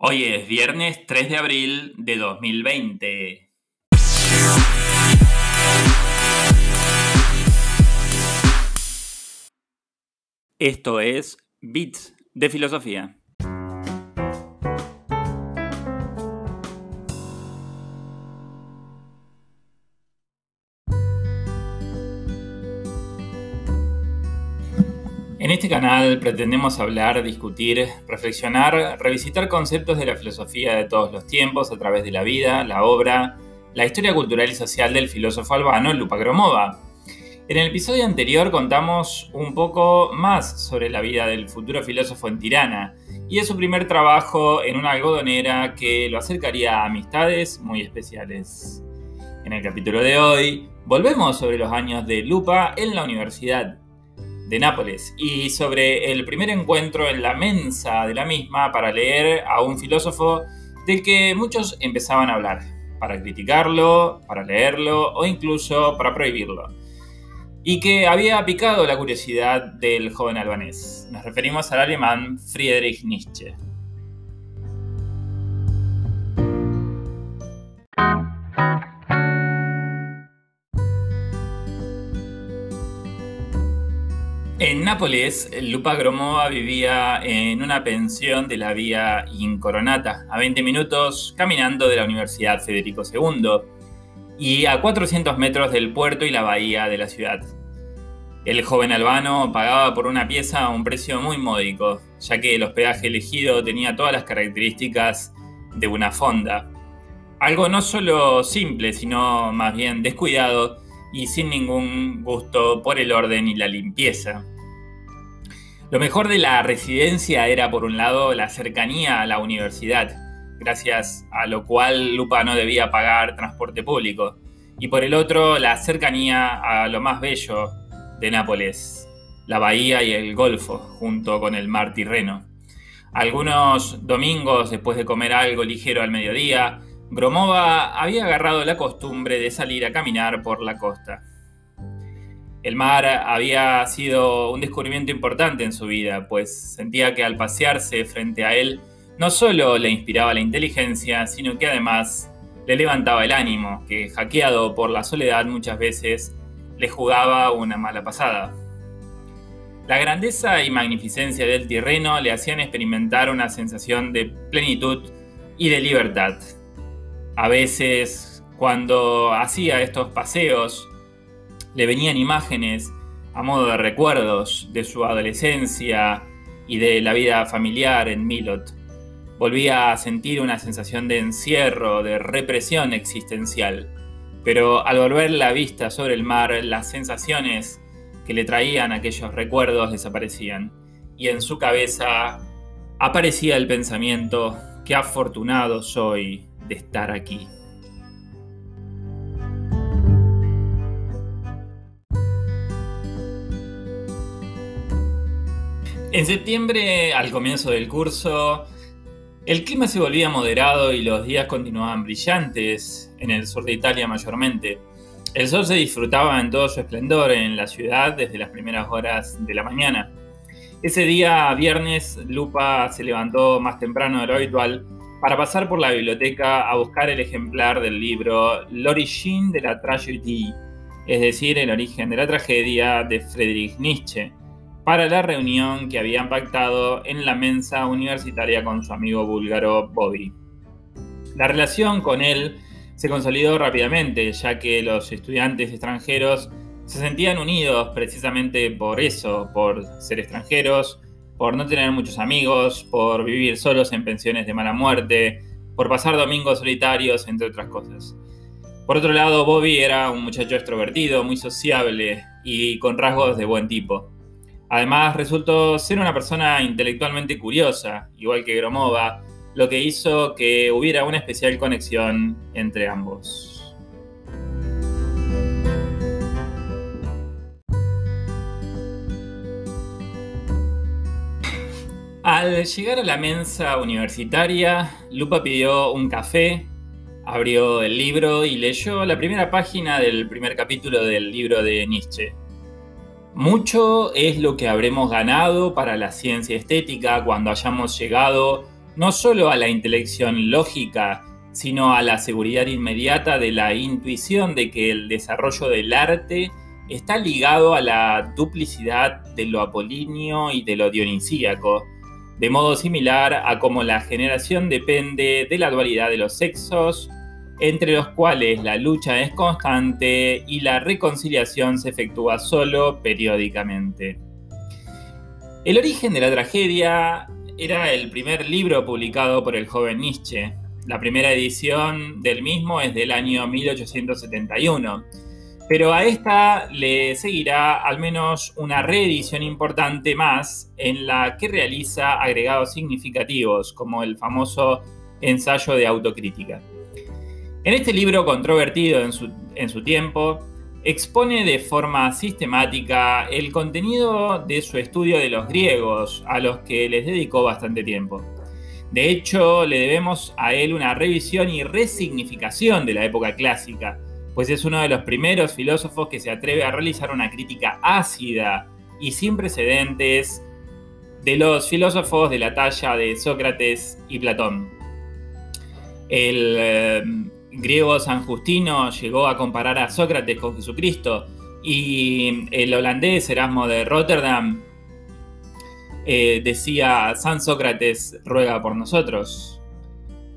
Hoy es viernes 3 de abril de 2020. Esto es Bits de Filosofía. Este canal pretendemos hablar, discutir, reflexionar, revisitar conceptos de la filosofía de todos los tiempos a través de la vida, la obra, la historia cultural y social del filósofo albano Lupa Gromova. En el episodio anterior contamos un poco más sobre la vida del futuro filósofo en Tirana y de su primer trabajo en una algodonera que lo acercaría a amistades muy especiales. En el capítulo de hoy volvemos sobre los años de Lupa en la universidad de Nápoles y sobre el primer encuentro en la mensa de la misma para leer a un filósofo del que muchos empezaban a hablar, para criticarlo, para leerlo o incluso para prohibirlo, y que había picado la curiosidad del joven albanés. Nos referimos al alemán Friedrich Nietzsche. Nápoles, Lupa Gromova vivía en una pensión de la vía Incoronata, a 20 minutos caminando de la Universidad Federico II y a 400 metros del puerto y la bahía de la ciudad. El joven albano pagaba por una pieza un precio muy módico, ya que el hospedaje elegido tenía todas las características de una fonda. Algo no solo simple, sino más bien descuidado y sin ningún gusto por el orden y la limpieza. Lo mejor de la residencia era, por un lado, la cercanía a la universidad, gracias a lo cual Lupa no debía pagar transporte público, y por el otro, la cercanía a lo más bello de Nápoles, la bahía y el Golfo, junto con el mar Tirreno. Algunos domingos, después de comer algo ligero al mediodía, Gromova había agarrado la costumbre de salir a caminar por la costa. El mar había sido un descubrimiento importante en su vida, pues sentía que al pasearse frente a él no solo le inspiraba la inteligencia, sino que además le levantaba el ánimo, que hackeado por la soledad muchas veces le jugaba una mala pasada. La grandeza y magnificencia del Tirreno le hacían experimentar una sensación de plenitud y de libertad, a veces, cuando hacía estos paseos, le venían imágenes a modo de recuerdos de su adolescencia y de la vida familiar en Milot. Volvía a sentir una sensación de encierro, de represión existencial. Pero al volver la vista sobre el mar, las sensaciones que le traían aquellos recuerdos desaparecían. Y en su cabeza aparecía el pensamiento, qué afortunado soy de estar aquí. En septiembre, al comienzo del curso, el clima se volvía moderado y los días continuaban brillantes en el sur de Italia mayormente. El sol se disfrutaba en todo su esplendor en la ciudad desde las primeras horas de la mañana. Ese día, viernes, Lupa se levantó más temprano de lo habitual para pasar por la biblioteca a buscar el ejemplar del libro L'origine de la tragédie, es decir, el origen de la tragedia de Friedrich Nietzsche, para la reunión que habían pactado en la mensa universitaria con su amigo búlgaro Bobby. La relación con él se consolidó rápidamente, ya que los estudiantes extranjeros se sentían unidos precisamente por eso, por ser extranjeros, por no tener muchos amigos, por vivir solos en pensiones de mala muerte, por pasar domingos solitarios, entre otras cosas. Por otro lado, Bobby era un muchacho extrovertido, muy sociable y con rasgos de buen tipo. Además, resultó ser una persona intelectualmente curiosa, igual que Gromova, lo que hizo que hubiera una especial conexión entre ambos. Al llegar a la mensa universitaria, Lupa pidió un café, abrió el libro y leyó la primera página del primer capítulo del libro de Nietzsche. Mucho es lo que habremos ganado para la ciencia estética cuando hayamos llegado no solo a la intelección lógica, sino a la seguridad inmediata de la intuición de que el desarrollo del arte está ligado a la duplicidad de lo apolíneo y de lo dionisíaco, de modo similar a como la generación depende de la dualidad de los sexos, entre los cuales la lucha es constante y la reconciliación se efectúa solo periódicamente. El origen de la tragedia era el primer libro publicado por el joven Nietzsche. La primera edición del mismo es del año 1871 pero a esta le seguirá al menos una reedición importante más en la que realiza agregados significativos, como el famoso ensayo de autocrítica. En este libro controvertido en su, tiempo, expone de forma sistemática el contenido de su estudio de los griegos, a los que les dedicó bastante tiempo. De hecho, le debemos a él una revisión y resignificación de la época clásica, pues es uno de los primeros filósofos que se atreve a realizar una crítica ácida y sin precedentes de los filósofos de la talla de Sócrates y Platón. El eh, griego San Justino llegó a comparar a Sócrates con Jesucristo y el holandés Erasmo de Rotterdam eh, decía, San Sócrates ruega por nosotros.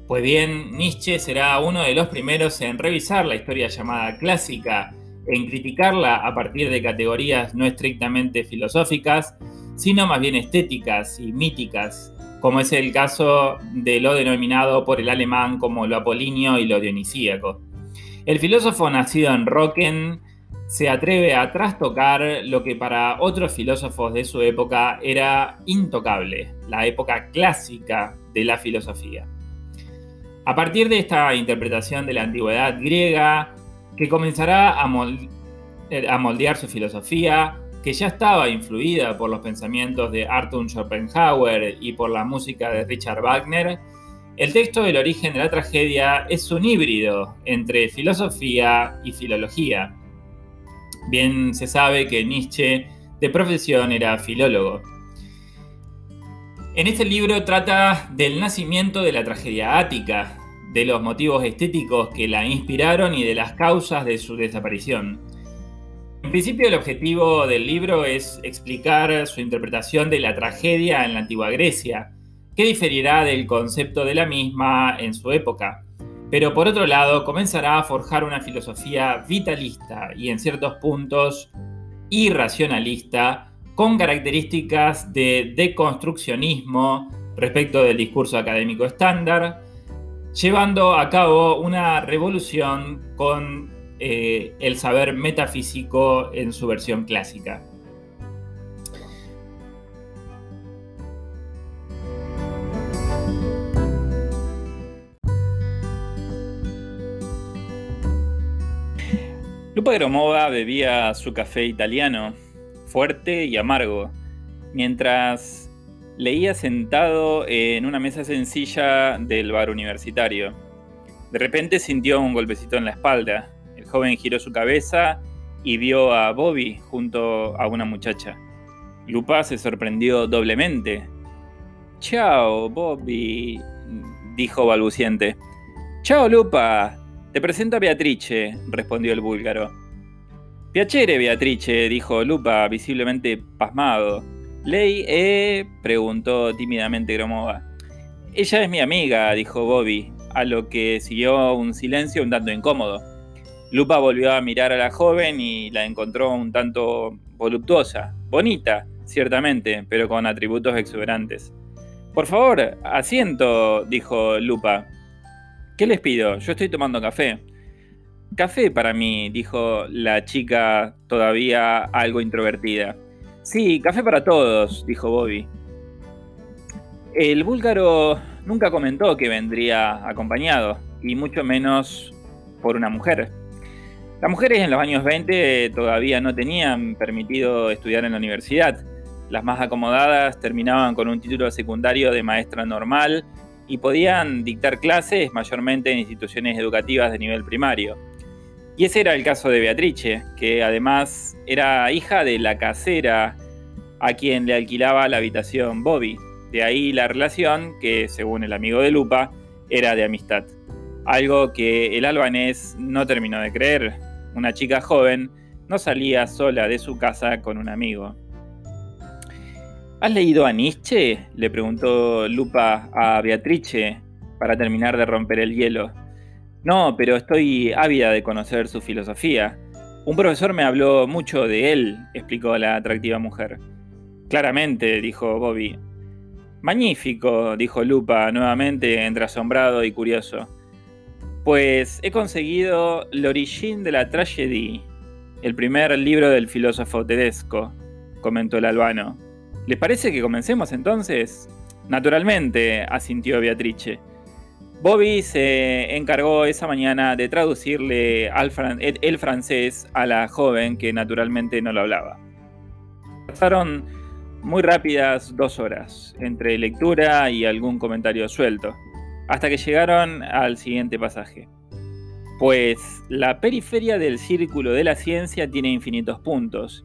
Pues bien, Nietzsche será uno de los primeros en revisar la historia llamada clásica, en criticarla a partir de categorías no estrictamente filosóficas, sino más bien estéticas y míticas, como es el caso de lo denominado por el alemán como lo apolíneo y lo dionisíaco. El filósofo nacido en Rocken se atreve a trastocar lo que para otros filósofos de su época era intocable, la época clásica de la filosofía. A partir de esta interpretación de la antigüedad griega, que comenzará eh, a, moldear su filosofía, que ya estaba influida por los pensamientos de Arthur Schopenhauer y por la música de Richard Wagner, el texto del origen de la tragedia es un híbrido entre filosofía y filología. Bien se sabe que Nietzsche de profesión era filólogo. En este libro trata del nacimiento de la tragedia ática, de los motivos estéticos que la inspiraron y de las causas de su desaparición. En principio el objetivo del libro es explicar su interpretación de la tragedia en la antigua Grecia, que diferirá del concepto de la misma en su época. Pero por otro lado comenzará a forjar una filosofía vitalista y en ciertos puntos irracionalista con características de deconstruccionismo respecto del discurso académico estándar, llevando a cabo una revolución con eh, el saber metafísico en su versión clásica. Lupa Gromova bebía su café italiano fuerte y amargo, mientras leía sentado en una mesa sencilla del bar universitario. De repente sintió un golpecito en la espalda. Joven giró su cabeza y vio a Bobby junto a una muchacha. Lupa se sorprendió doblemente. Chao, Bobby, dijo balbuciente. Chao, Lupa. Te presento a Beatrice, respondió el búlgaro. Piacere, Beatrice, dijo Lupa, visiblemente pasmado. Ley, eh, preguntó tímidamente Gromova. Ella es mi amiga, dijo Bobby, a lo que siguió un silencio un tanto incómodo. Lupa volvió a mirar a la joven y la encontró un tanto voluptuosa, bonita, ciertamente, pero con atributos exuberantes. Por favor, asiento, dijo Lupa. ¿Qué les pido? Yo estoy tomando café. Café para mí, dijo la chica todavía algo introvertida. Sí, café para todos, dijo Bobby. El búlgaro nunca comentó que vendría acompañado, y mucho menos por una mujer. Las mujeres en los años 20 todavía no tenían permitido estudiar en la universidad. Las más acomodadas terminaban con un título secundario de maestra normal y podían dictar clases mayormente en instituciones educativas de nivel primario. Y ese era el caso de Beatrice, que además era hija de la casera a quien le alquilaba la habitación Bobby. De ahí la relación que, según el amigo de Lupa, era de amistad. Algo que el albanés no terminó de creer. Una chica joven no salía sola de su casa con un amigo. ¿Has leído a Nietzsche? le preguntó Lupa a Beatrice para terminar de romper el hielo. No, pero estoy ávida de conocer su filosofía. Un profesor me habló mucho de él, explicó la atractiva mujer. Claramente, dijo Bobby. Magnífico, dijo Lupa nuevamente entre asombrado y curioso. Pues he conseguido L'origine de la tragédie, el primer libro del filósofo Tedesco, comentó el albano. ¿Les parece que comencemos entonces? Naturalmente, asintió Beatrice. Bobby se encargó esa mañana de traducirle el francés a la joven que naturalmente no lo hablaba. Pasaron muy rápidas dos horas, entre lectura y algún comentario suelto, hasta que llegaron al siguiente pasaje. Pues la periferia del círculo de la ciencia tiene infinitos puntos,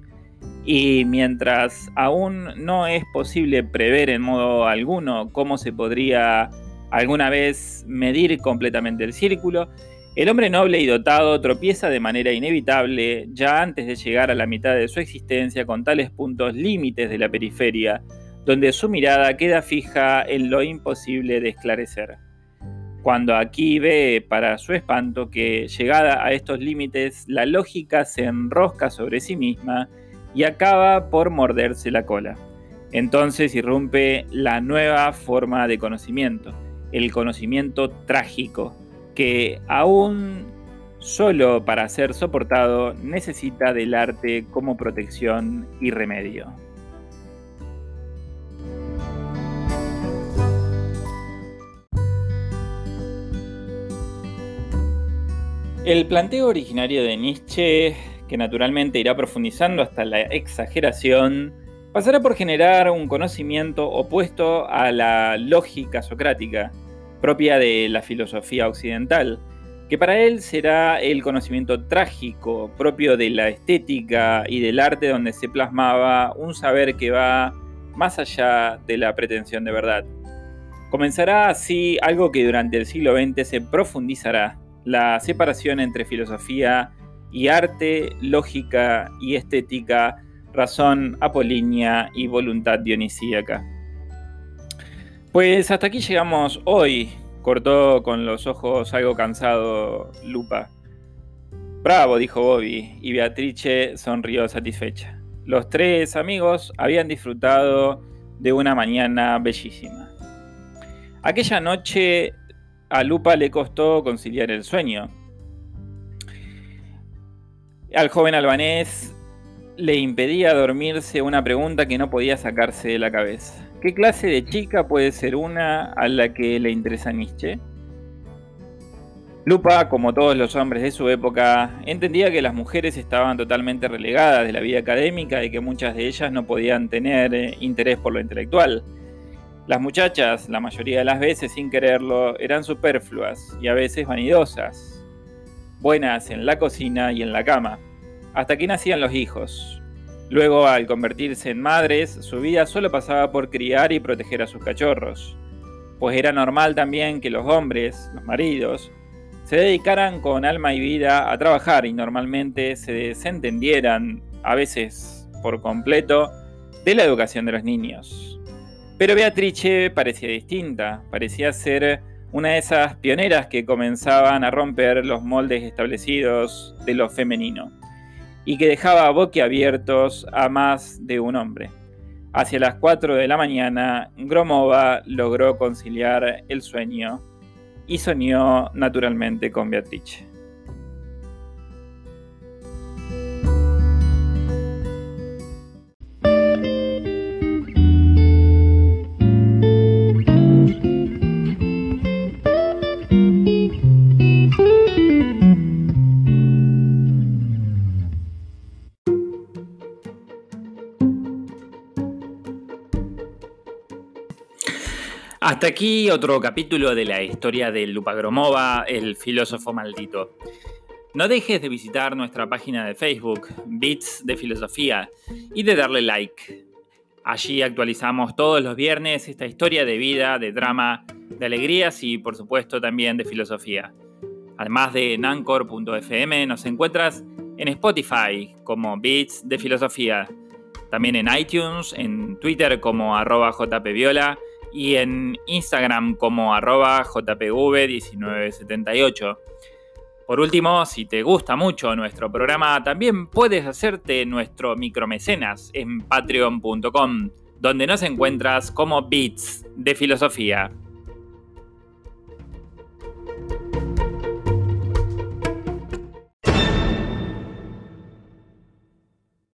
y mientras aún no es posible prever en modo alguno cómo se podría alguna vez medir completamente el círculo, el hombre noble y dotado tropieza de manera inevitable ya antes de llegar a la mitad de su existencia con tales puntos límites de la periferia, donde su mirada queda fija en lo imposible de esclarecer. Cuando aquí ve, para su espanto, que llegada a estos límites, la lógica se enrosca sobre sí misma y acaba por morderse la cola. Entonces irrumpe la nueva forma de conocimiento, el conocimiento trágico, que aún solo para ser soportado necesita del arte como protección y remedio. El planteo originario de Nietzsche, que naturalmente irá profundizando hasta la exageración, pasará por generar un conocimiento opuesto a la lógica socrática, propia de la filosofía occidental, que para él será el conocimiento trágico, propio de la estética y del arte donde se plasmaba un saber que va más allá de la pretensión de verdad. Comenzará así algo que durante el siglo XX se profundizará, la separación entre filosofía y arte, lógica y estética, razón apolínea y voluntad dionisíaca. Pues hasta aquí llegamos hoy, cortó con los ojos algo cansado Lupa. Bravo, dijo Bobby, y Beatrice sonrió satisfecha. Los tres amigos habían disfrutado de una mañana bellísima. Aquella noche a Lupa le costó conciliar el sueño. Al joven albanés le impedía dormirse una pregunta que no podía sacarse de la cabeza. ¿Qué clase de chica puede ser una a la que le interesa Nietzsche? Lupa, como todos los hombres de su época, entendía que las mujeres estaban totalmente relegadas de la vida académica y que muchas de ellas no podían tener eh, interés por lo intelectual. Las muchachas, la mayoría de las veces sin quererlo, eran superfluas y a veces vanidosas, buenas en la cocina y en la cama, hasta que nacían los hijos, Luego, al convertirse en madres, su vida solo pasaba por criar y proteger a sus cachorros, pues era normal también que los hombres, los maridos, se dedicaran con alma y vida a trabajar y normalmente se desentendieran, a veces por completo, de la educación de los niños. Pero Beatrice parecía distinta, parecía ser una de esas pioneras que comenzaban a romper los moldes establecidos de lo femenino y que dejaba boquiabiertos a más de un hombre. Hacia las 4 de la mañana, Gromova logró conciliar el sueño y soñó naturalmente con Beatrice. Hasta aquí otro capítulo de la historia de Lupagromova, el filósofo maldito. No dejes de visitar nuestra página de Facebook, Bits de Filosofía, y de darle like. Allí actualizamos todos los viernes esta historia de vida, de drama, de alegrías y por supuesto también de filosofía. Además de en anchor.fm nos encuentras en Spotify como Beats de Filosofía, también en iTunes, en Twitter como arroba jpviola y en Instagram como arroba jpv1978. Por último, si te gusta mucho nuestro programa, también puedes hacerte nuestro micromecenas en patreon.com, donde nos encuentras como Beats de Filosofía.